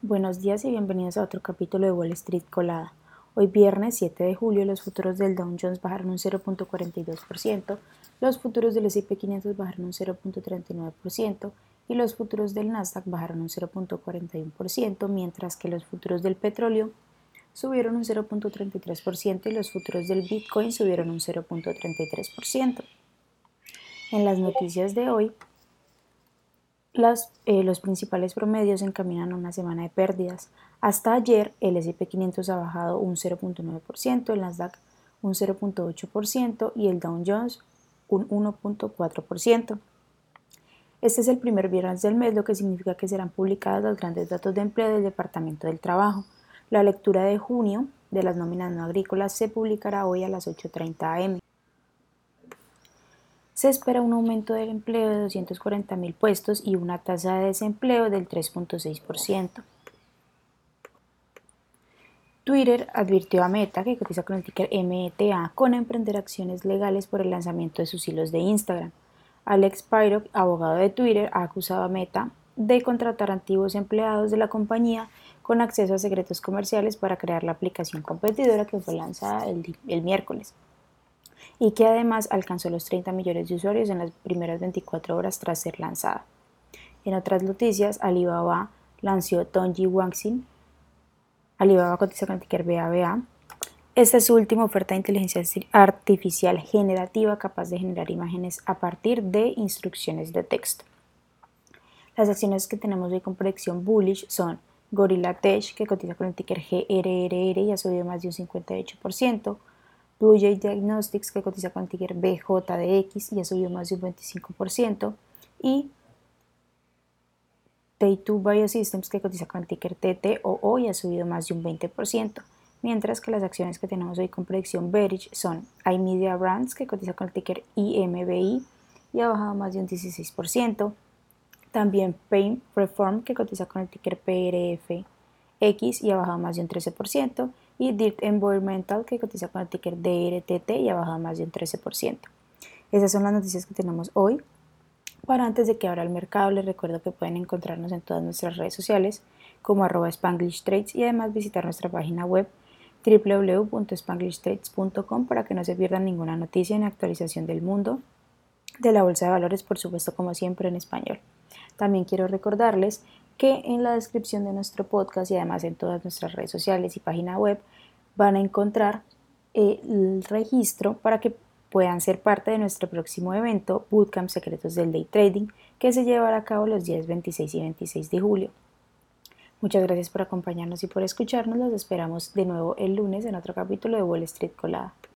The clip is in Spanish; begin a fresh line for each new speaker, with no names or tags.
Buenos días y bienvenidos a otro capítulo de Wall Street Colada. Hoy viernes 7 de julio los futuros del Dow Jones bajaron un 0.42%, los futuros del S&P 500 bajaron un 0.39% y los futuros del Nasdaq bajaron un 0.41%, mientras que los futuros del petróleo subieron un 0.33% y los futuros del Bitcoin subieron un 0.33%. En las noticias de hoy, eh, los principales promedios encaminan a una semana de pérdidas. Hasta ayer, el S&P 500 ha bajado un 0.9%, el Nasdaq un 0.8% y el Dow Jones un 1.4%. Este es el primer viernes del mes, lo que significa que serán publicados los grandes datos de empleo del Departamento del Trabajo. La lectura de junio de las nóminas no agrícolas se publicará hoy a las 8.30 am se espera un aumento del empleo de 240.000 puestos y una tasa de desempleo del 3.6%. Twitter advirtió a Meta, que cotiza con el ticker META, con emprender acciones legales por el lanzamiento de sus hilos de Instagram. Alex Pyrock, abogado de Twitter, ha acusado a Meta de contratar antiguos empleados de la compañía con acceso a secretos comerciales para crear la aplicación competidora que fue lanzada el, el miércoles y que además alcanzó los 30 millones de usuarios en las primeras 24 horas tras ser lanzada. En otras noticias, Alibaba lanzó Tongji Wanxin. Alibaba cotiza con ticker BABA. Esta es su última oferta de inteligencia artificial generativa capaz de generar imágenes a partir de instrucciones de texto. Las acciones que tenemos hoy con predicción bullish son Gorilla Tech, que cotiza con el ticker GRRR y ha subido más de un 58%, Blue Jay Diagnostics, que cotiza con el ticker BJDX y ha subido más de un 25%, y Tay2 Biosystems, que cotiza con el ticker TTOO y ha subido más de un 20%, mientras que las acciones que tenemos hoy con predicción bearish son iMedia Brands, que cotiza con el ticker IMBI y ha bajado más de un 16%, también Pain Reform, que cotiza con el ticker PRFX y ha bajado más de un 13%, y Dirt Environmental que cotiza con el ticker DRTT y ha bajado más de un 13%. Esas son las noticias que tenemos hoy. Para antes de que abra el mercado, les recuerdo que pueden encontrarnos en todas nuestras redes sociales como arroba Spanglish Trades y además visitar nuestra página web www.spanglishtrades.com para que no se pierdan ninguna noticia en actualización del mundo de la bolsa de valores, por supuesto como siempre en español. También quiero recordarles que en la descripción de nuestro podcast y además en todas nuestras redes sociales y página web van a encontrar eh, el registro para que puedan ser parte de nuestro próximo evento Bootcamp Secretos del Day Trading que se llevará a cabo los días 26 y 26 de julio. Muchas gracias por acompañarnos y por escucharnos. Los esperamos de nuevo el lunes en otro capítulo de Wall Street Colada.